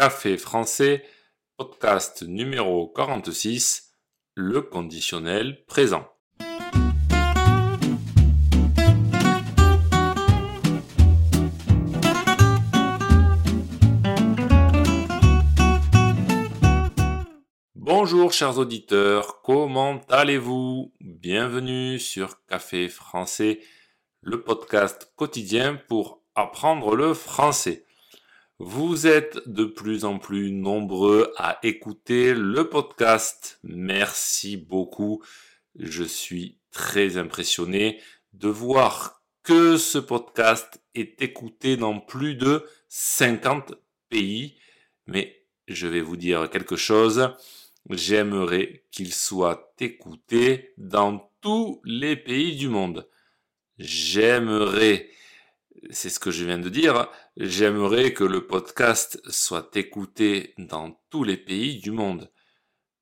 Café français, podcast numéro 46, le conditionnel présent. Bonjour chers auditeurs, comment allez-vous? Bienvenue sur Café français, le podcast quotidien pour apprendre le français. Vous êtes de plus en plus nombreux à écouter le podcast. Merci beaucoup. Je suis très impressionné de voir que ce podcast est écouté dans plus de 50 pays. Mais je vais vous dire quelque chose. J'aimerais qu'il soit écouté dans tous les pays du monde. J'aimerais c'est ce que je viens de dire, j'aimerais que le podcast soit écouté dans tous les pays du monde.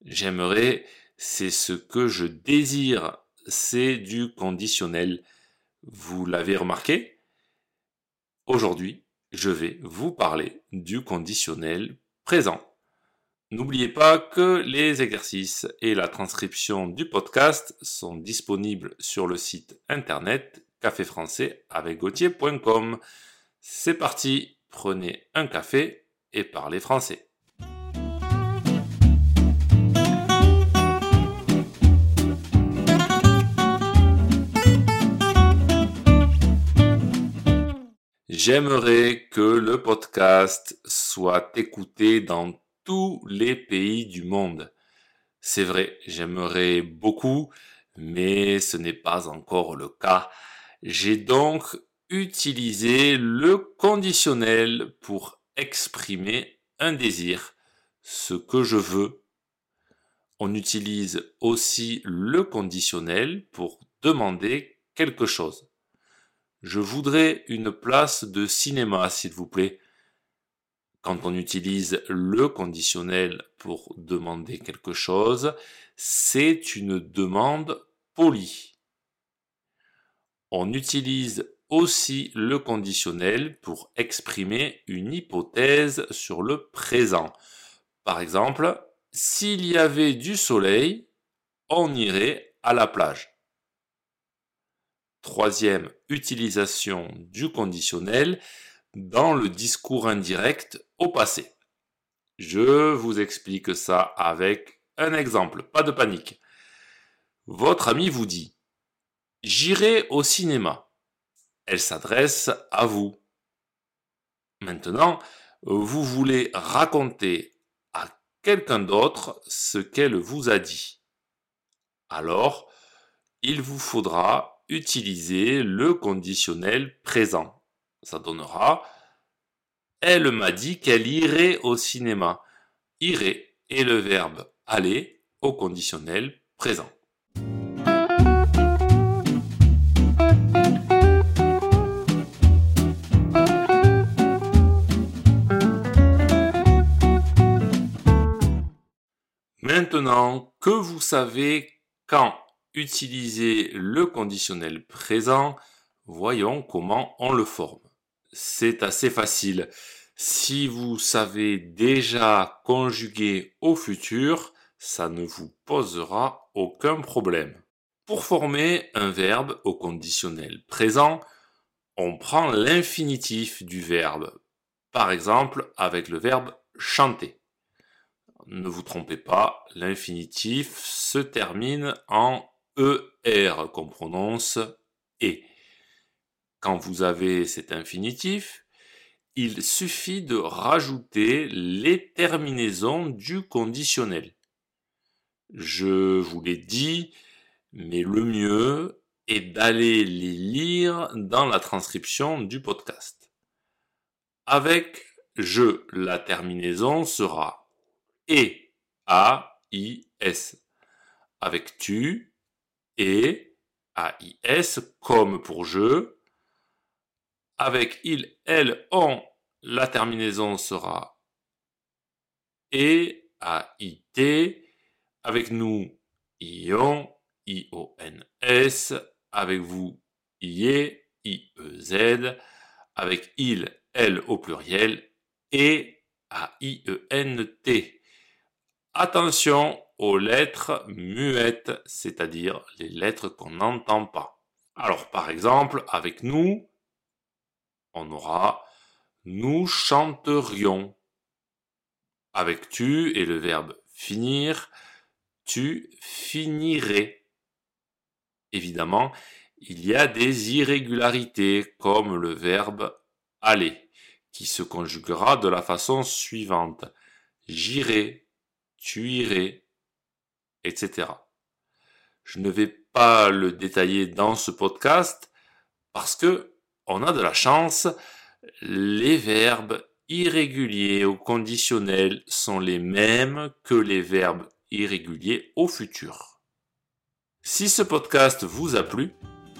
J'aimerais, c'est ce que je désire, c'est du conditionnel. Vous l'avez remarqué? Aujourd'hui, je vais vous parler du conditionnel présent. N'oubliez pas que les exercices et la transcription du podcast sont disponibles sur le site internet café français avec Gauthier.com. C'est parti, prenez un café et parlez français. J'aimerais que le podcast soit écouté dans tous les pays du monde. C'est vrai, j'aimerais beaucoup, mais ce n'est pas encore le cas. J'ai donc utilisé le conditionnel pour exprimer un désir, ce que je veux. On utilise aussi le conditionnel pour demander quelque chose. Je voudrais une place de cinéma, s'il vous plaît. Quand on utilise le conditionnel pour demander quelque chose, c'est une demande polie. On utilise aussi le conditionnel pour exprimer une hypothèse sur le présent. Par exemple, s'il y avait du soleil, on irait à la plage. Troisième utilisation du conditionnel dans le discours indirect au passé. Je vous explique ça avec un exemple, pas de panique. Votre ami vous dit J'irai au cinéma. Elle s'adresse à vous. Maintenant, vous voulez raconter à quelqu'un d'autre ce qu'elle vous a dit. Alors, il vous faudra utiliser le conditionnel présent. Ça donnera Elle m'a dit qu'elle irait au cinéma. Irait est le verbe aller au conditionnel présent. Que vous savez quand utiliser le conditionnel présent, voyons comment on le forme. C'est assez facile. Si vous savez déjà conjuguer au futur, ça ne vous posera aucun problème. Pour former un verbe au conditionnel présent, on prend l'infinitif du verbe. Par exemple, avec le verbe chanter ne vous trompez pas, l'infinitif se termine en ER qu'on prononce et. Quand vous avez cet infinitif, il suffit de rajouter les terminaisons du conditionnel. Je vous l'ai dit, mais le mieux est d'aller les lire dans la transcription du podcast. Avec je, la terminaison sera et, A, I, S. Avec tu, et, A, I, S, comme pour je. Avec il, elle, on, la terminaison sera et, A, I, T. Avec nous, ion, I, O, N, S. Avec vous, IE, I, E, Z. Avec il, elle au pluriel, et A-I-E-N-T. Attention aux lettres muettes, c'est-à-dire les lettres qu'on n'entend pas. Alors par exemple, avec nous, on aura nous chanterions. Avec tu et le verbe finir, tu finirais. Évidemment, il y a des irrégularités comme le verbe aller qui se conjuguera de la façon suivante. J'irai, tu irais, etc. Je ne vais pas le détailler dans ce podcast parce que on a de la chance, les verbes irréguliers au conditionnel sont les mêmes que les verbes irréguliers au futur. Si ce podcast vous a plu,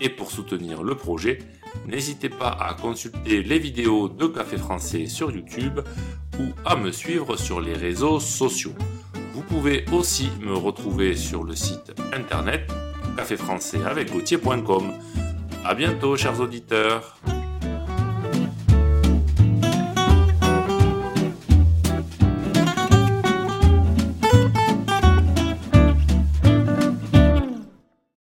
et pour soutenir le projet, n'hésitez pas à consulter les vidéos de Café Français sur YouTube ou à me suivre sur les réseaux sociaux. Vous pouvez aussi me retrouver sur le site internet caféfrançais avec A bientôt, chers auditeurs.